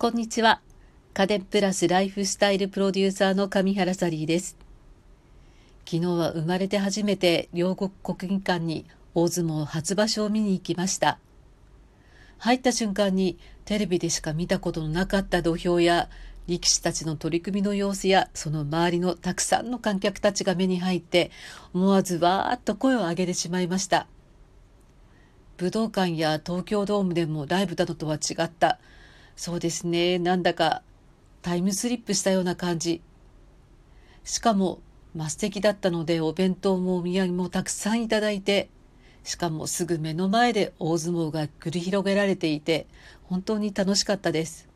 こんにちは。家電プラスライフスタイルプロデューサーの上原サリーです。昨日は生まれて初めて両国国技館に大相撲初場所を見に行きました。入った瞬間にテレビでしか見たことのなかった土俵や力士たちの取り組みの様子やその周りのたくさんの観客たちが目に入って思わずわーっと声を上げてしまいました。武道館や東京ドームでもライブなどとは違ったそうですね。なんだかタイムスリップしたような感じ。しかも、まあ、素敵だったのでお弁当もお土産もたくさんいただいて、しかもすぐ目の前で大相撲が繰り広げられていて、本当に楽しかったです。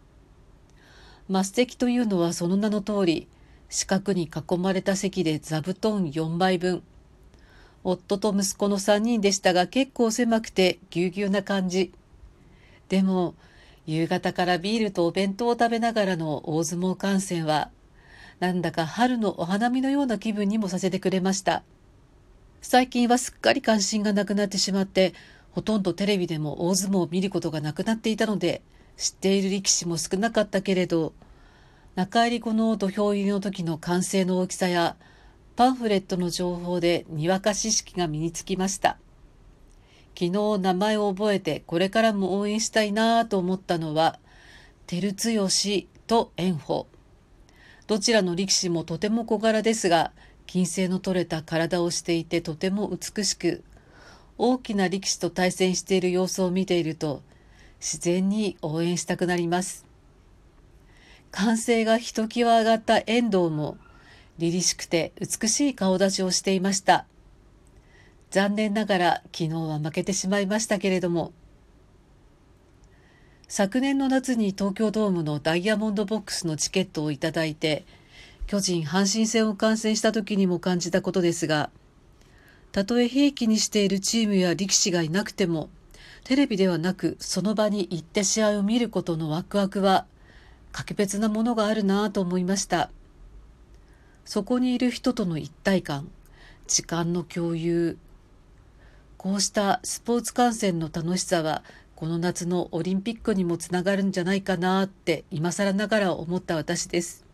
まあ、素敵というのはその名の通り、四角に囲まれた席で座布団4枚分。夫と息子の3人でしたが結構狭くてぎゅうぎゅうな感じ。でも、夕方からビールとお弁当を食べながらの大相撲観戦は、なんだか春のお花見のような気分にもさせてくれました。最近はすっかり関心がなくなってしまって、ほとんどテレビでも大相撲を見ることがなくなっていたので、知っている力士も少なかったけれど、中入り後の土俵入りの時の歓声の大きさや、パンフレットの情報でにわか知識が身につきました。昨日名前を覚えてこれからも応援したいなと思ったのは、照強と炎鵬。どちらの力士もとても小柄ですが、金星の取れた体をしていてとても美しく、大きな力士と対戦している様子を見ていると、自然に応援したくなります。歓声がひときわ上がった遠藤も、凛々しくて美しい顔立ちをしていました。残念ながら昨日は負けてしまいましたけれども昨年の夏に東京ドームのダイヤモンドボックスのチケットをいただいて巨人阪神戦を観戦した時にも感じたことですがたとえ兵器にしているチームや力士がいなくてもテレビではなくその場に行って試合を見ることのワクワクは格別なものがあるなぁと思いました。そこにいる人との一体感時間の共有こうしたスポーツ観戦の楽しさはこの夏のオリンピックにもつながるんじゃないかなって今更ながら思った私です。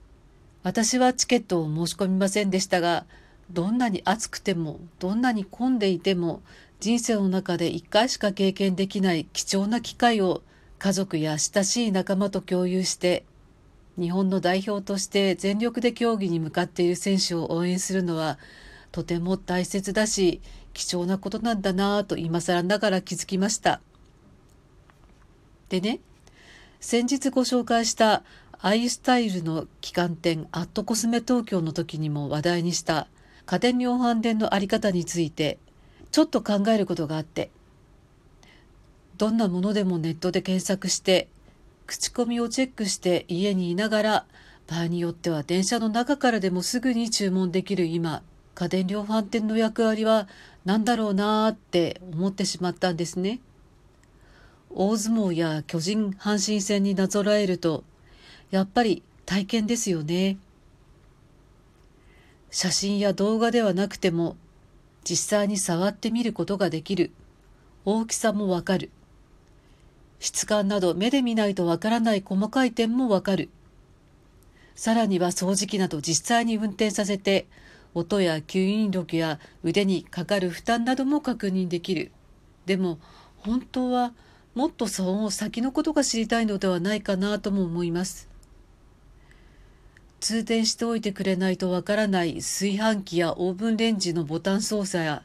私はチケットを申し込みませんでしたが、どんなに暑くても、どんなに混んでいても、人生の中で一回しか経験できない貴重な機会を家族や親しい仲間と共有して、日本の代表として全力で競技に向かっている選手を応援するのはとても大切だし貴重なことなんだなぁと今更ながら気づきました。でね、先日ご紹介したアイスタイルの旗艦店アットコスメ東京の時にも話題にした家電量販店の在り方についてちょっと考えることがあってどんなものでもネットで検索して口コミをチェックして家にいながら場合によっては電車の中からでもすぐに注文できる今家電量販店の役割は何だろうなーって思ってしまったんですね。大相撲や巨人阪神戦になぞらえるとやっぱり体験ですよね。写真や動画ではなくても実際に触ってみることができる大きさもわかる質感など目で見ないとわからない細かい点もわかるさらには掃除機など実際に運転させて音や吸引力や腕にかかる負担なども確認できる。でも本当はもっとその先のことが知りたいのではないかなとも思います。通電しておいてくれないとわからない炊飯器やオーブンレンジのボタン操作や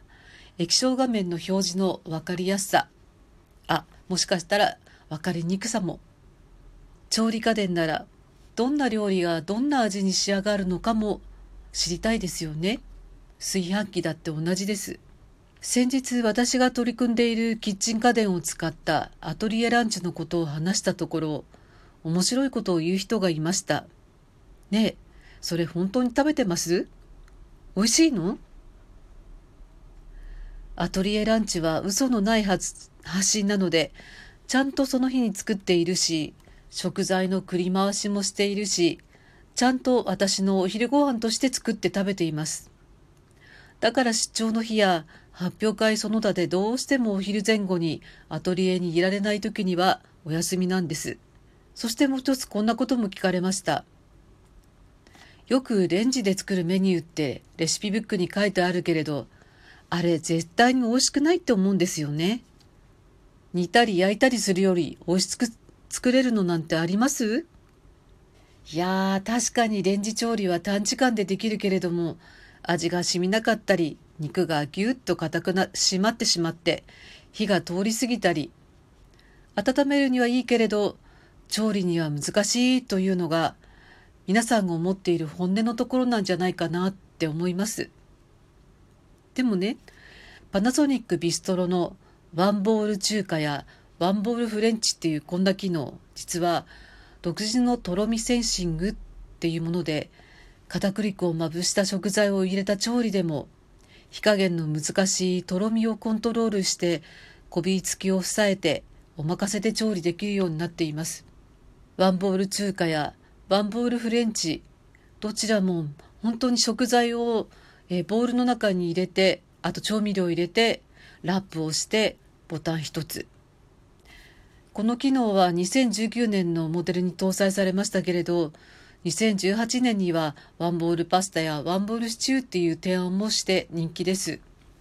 液晶画面の表示の分かりやすさ。あ、もしかしたら分かりにくさも。調理家電ならどんな料理がどんな味に仕上がるのかも知りたいですよね。炊飯器だって同じです。先日私が取り組んでいるキッチン家電を使ったアトリエランチのことを話したところ、面白いことを言う人がいました。ねえ、それ本当に食べてます？美味しいの？アトリエランチは嘘のない発信なので、ちゃんとその日に作っているし、食材の繰り回しもしているし、ちゃんと私のお昼ご飯として作って食べています。だから出張の日や発表会その他でどうしてもお昼前後にアトリエにいられない時にはお休みなんです。そしてもう一つこんなことも聞かれました。よくレンジで作るメニューってレシピブックに書いてあるけれど、あれ絶対に美味しくないって思うんですよね。煮たり焼いたりするより美味しく作れるのなんてあります？いやー確かにレンジ調理は短時間でできるけれども味が染みなかったり肉がぎゅっと硬くな締まってしまって火が通り過ぎたり温めるにはいいけれど調理には難しいというのが皆さんが思っている本音のところなんじゃないかなって思います。でもねパナソニックビストロのワンボール中華やワンボールフレンチっていうこんな機能実は独自のとろみセンシングっていうもので片栗粉をまぶした食材を入れた調理でも火加減の難しいとろみをコントロールしてこびりつきを抑えてお任せで調理できるようになっています。ワンボール中華やワンボールフレンチどちらも本当に食材をえボウルの中に入れてあと調味料を入れてラップをしてボタン一つこの機能は2019年のモデルに搭載されましたけれど2018年にはワンボールパスタやワンボールシチューっていう提案もして人気です。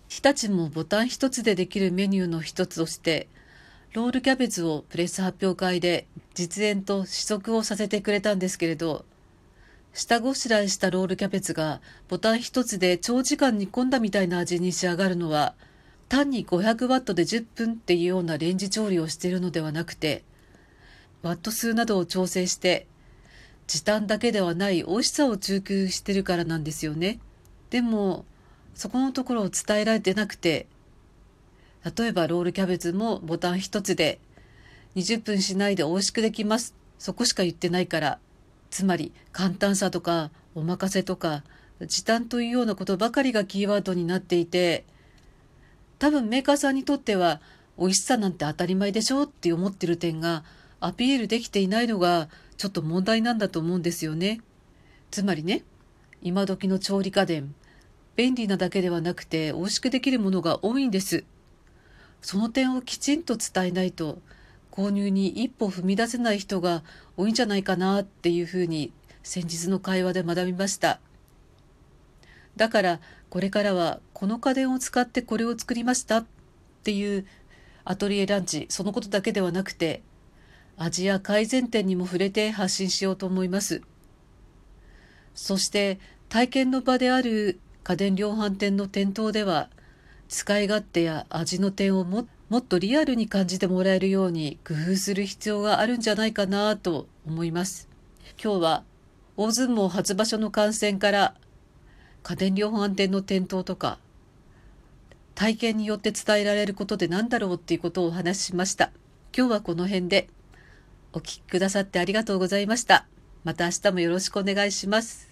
日立もボタン一つでできるメニューの一つとしてロールキャベツをプレス発表会で実演と試食をさせてくれたんですけれど下ごしらえしたロールキャベツがボタン一つで長時間煮込んだみたいな味に仕上がるのは単に500ワットで10分っていうようなレンジ調理をしているのではなくてワット数などを調整して時短だけではない美味しさを追求してるからなんですよね。でもそこのところを伝えられてなくて例えばロールキャベツもボタン一つで20分しないで美味しくできますそこしか言ってないからつまり簡単さとかお任せとか時短というようなことばかりがキーワードになっていて多分メーカーさんにとっては美味しさなんて当たり前でしょって思ってる点がアピールできていないのがちょっと問題なんだと思うんですよね。つまりね今時の調理家電便利なだけではなくて美味しくできるものが多いんです。その点をきちんと伝えないと購入に一歩踏み出せない人が多いんじゃないかなっていうふうに先日の会話で学びました。だからこれからはこの家電を使ってこれを作りましたっていうアトリエランチそのことだけではなくて味や改善点にも触れて発信しようと思います。そして体験の場である家電量販店の店頭では使い勝手や味の点をももっとリアルに感じてもらえるように工夫する必要があるんじゃないかなと思います。今日は大相撲初場所の観戦から家電量販店の店頭とか体験によって伝えられることで何だろうっていうことをお話ししました。今日はこの辺でお聞きくださってありがとうございました。また明日もよろしくお願いします。